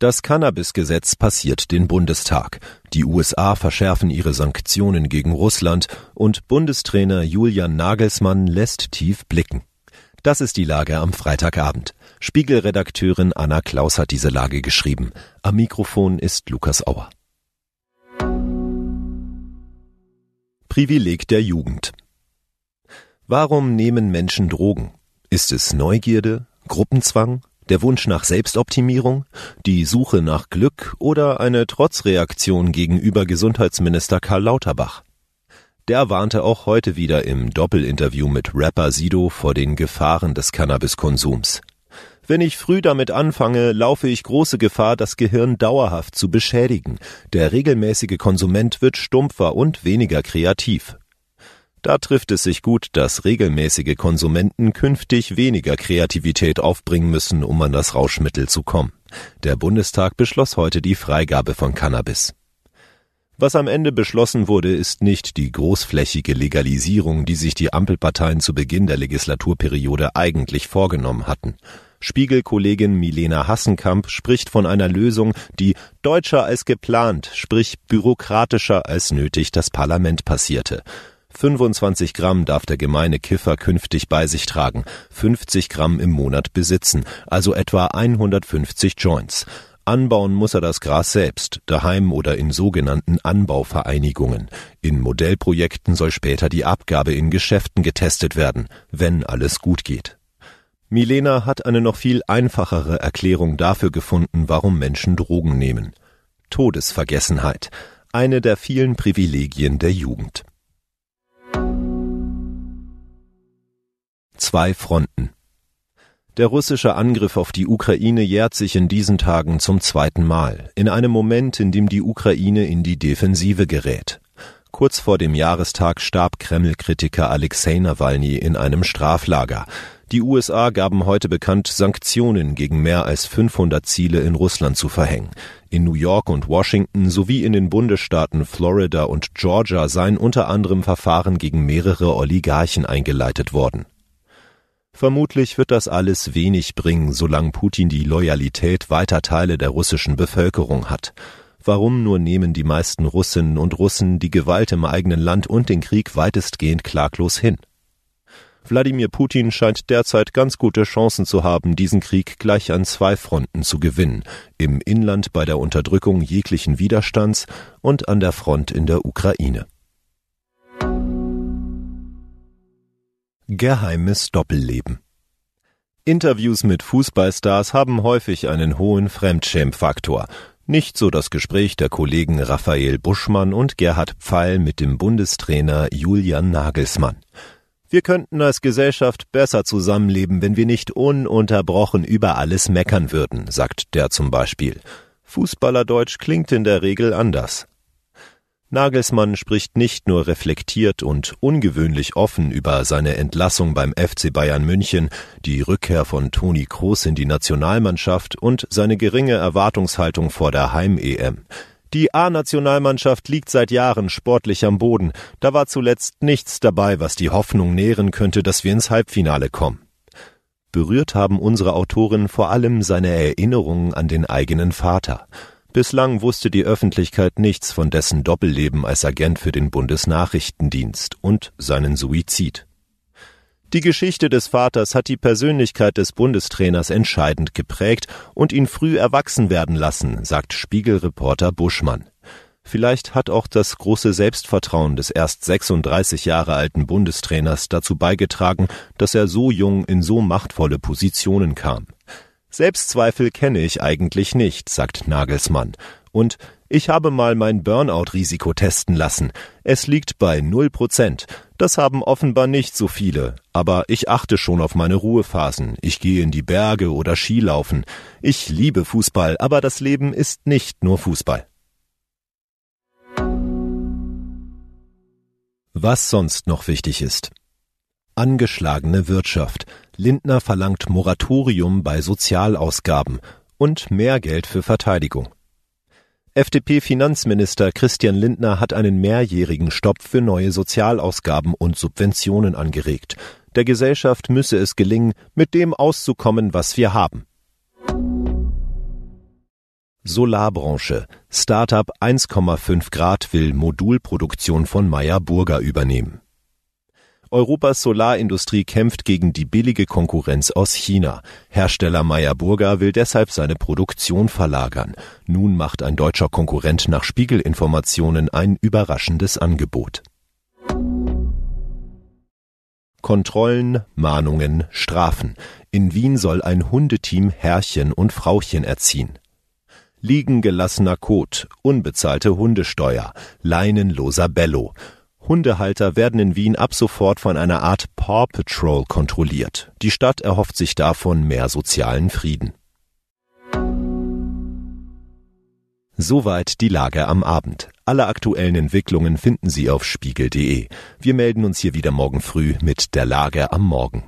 Das Cannabis-Gesetz passiert den Bundestag. Die USA verschärfen ihre Sanktionen gegen Russland und Bundestrainer Julian Nagelsmann lässt tief blicken. Das ist die Lage am Freitagabend. Spiegelredakteurin Anna Klaus hat diese Lage geschrieben. Am Mikrofon ist Lukas Auer. Privileg der Jugend. Warum nehmen Menschen Drogen? Ist es Neugierde, Gruppenzwang, der Wunsch nach Selbstoptimierung, die Suche nach Glück oder eine Trotzreaktion gegenüber Gesundheitsminister Karl Lauterbach. Der warnte auch heute wieder im Doppelinterview mit Rapper Sido vor den Gefahren des Cannabiskonsums. Wenn ich früh damit anfange, laufe ich große Gefahr, das Gehirn dauerhaft zu beschädigen. Der regelmäßige Konsument wird stumpfer und weniger kreativ. Da trifft es sich gut, dass regelmäßige Konsumenten künftig weniger Kreativität aufbringen müssen, um an das Rauschmittel zu kommen. Der Bundestag beschloss heute die Freigabe von Cannabis. Was am Ende beschlossen wurde, ist nicht die großflächige Legalisierung, die sich die Ampelparteien zu Beginn der Legislaturperiode eigentlich vorgenommen hatten. Spiegelkollegin Milena Hassenkamp spricht von einer Lösung, die deutscher als geplant, sprich bürokratischer als nötig das Parlament passierte. 25 Gramm darf der gemeine Kiffer künftig bei sich tragen, 50 Gramm im Monat besitzen, also etwa 150 Joints. Anbauen muss er das Gras selbst, daheim oder in sogenannten Anbauvereinigungen. In Modellprojekten soll später die Abgabe in Geschäften getestet werden, wenn alles gut geht. Milena hat eine noch viel einfachere Erklärung dafür gefunden, warum Menschen Drogen nehmen. Todesvergessenheit, eine der vielen Privilegien der Jugend. Zwei Fronten. Der russische Angriff auf die Ukraine jährt sich in diesen Tagen zum zweiten Mal, in einem Moment, in dem die Ukraine in die Defensive gerät. Kurz vor dem Jahrestag starb Kreml-Kritiker Alexei Nawalny in einem Straflager. Die USA gaben heute bekannt, Sanktionen gegen mehr als 500 Ziele in Russland zu verhängen. In New York und Washington sowie in den Bundesstaaten Florida und Georgia seien unter anderem Verfahren gegen mehrere Oligarchen eingeleitet worden. Vermutlich wird das alles wenig bringen, solange Putin die Loyalität weiter Teile der russischen Bevölkerung hat. Warum nur nehmen die meisten Russinnen und Russen die Gewalt im eigenen Land und den Krieg weitestgehend klaglos hin? Wladimir Putin scheint derzeit ganz gute Chancen zu haben, diesen Krieg gleich an zwei Fronten zu gewinnen, im Inland bei der Unterdrückung jeglichen Widerstands und an der Front in der Ukraine. Geheimes Doppelleben. Interviews mit Fußballstars haben häufig einen hohen Fremdschämfaktor. Nicht so das Gespräch der Kollegen Raphael Buschmann und Gerhard Pfeil mit dem Bundestrainer Julian Nagelsmann. Wir könnten als Gesellschaft besser zusammenleben, wenn wir nicht ununterbrochen über alles meckern würden, sagt der zum Beispiel. Fußballerdeutsch klingt in der Regel anders. Nagelsmann spricht nicht nur reflektiert und ungewöhnlich offen über seine Entlassung beim FC Bayern München, die Rückkehr von Toni Kroos in die Nationalmannschaft und seine geringe Erwartungshaltung vor der Heim-EM. Die A-Nationalmannschaft liegt seit Jahren sportlich am Boden. Da war zuletzt nichts dabei, was die Hoffnung nähren könnte, dass wir ins Halbfinale kommen. Berührt haben unsere Autoren vor allem seine Erinnerungen an den eigenen Vater. Bislang wusste die Öffentlichkeit nichts von dessen Doppelleben als Agent für den Bundesnachrichtendienst und seinen Suizid. Die Geschichte des Vaters hat die Persönlichkeit des Bundestrainers entscheidend geprägt und ihn früh erwachsen werden lassen, sagt Spiegelreporter Buschmann. Vielleicht hat auch das große Selbstvertrauen des erst 36 Jahre alten Bundestrainers dazu beigetragen, dass er so jung in so machtvolle Positionen kam. Selbstzweifel kenne ich eigentlich nicht, sagt Nagelsmann. Und ich habe mal mein Burnout-Risiko testen lassen. Es liegt bei null Prozent. Das haben offenbar nicht so viele. Aber ich achte schon auf meine Ruhephasen. Ich gehe in die Berge oder Skilaufen. Ich liebe Fußball, aber das Leben ist nicht nur Fußball. Was sonst noch wichtig ist. Angeschlagene Wirtschaft. Lindner verlangt Moratorium bei Sozialausgaben und mehr Geld für Verteidigung. FDP-Finanzminister Christian Lindner hat einen mehrjährigen Stopp für neue Sozialausgaben und Subventionen angeregt. Der Gesellschaft müsse es gelingen, mit dem auszukommen, was wir haben. Solarbranche. Startup 1,5 Grad will Modulproduktion von Meyer Burger übernehmen. Europas Solarindustrie kämpft gegen die billige Konkurrenz aus China. Hersteller Meyer Burger will deshalb seine Produktion verlagern. Nun macht ein deutscher Konkurrent nach Spiegelinformationen ein überraschendes Angebot. Kontrollen, Mahnungen, Strafen. In Wien soll ein Hundeteam Herrchen und Frauchen erziehen. Liegen gelassener Kot, unbezahlte Hundesteuer, leinenloser Bello. Hundehalter werden in Wien ab sofort von einer Art Paw Patrol kontrolliert. Die Stadt erhofft sich davon mehr sozialen Frieden. Soweit die Lage am Abend. Alle aktuellen Entwicklungen finden Sie auf spiegel.de. Wir melden uns hier wieder morgen früh mit der Lage am Morgen.